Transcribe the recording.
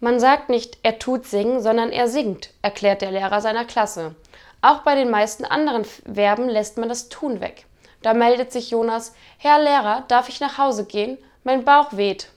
Man sagt nicht, er tut singen, sondern er singt, erklärt der Lehrer seiner Klasse. Auch bei den meisten anderen Verben lässt man das Tun weg. Da meldet sich Jonas, Herr Lehrer, darf ich nach Hause gehen? Mein Bauch weht.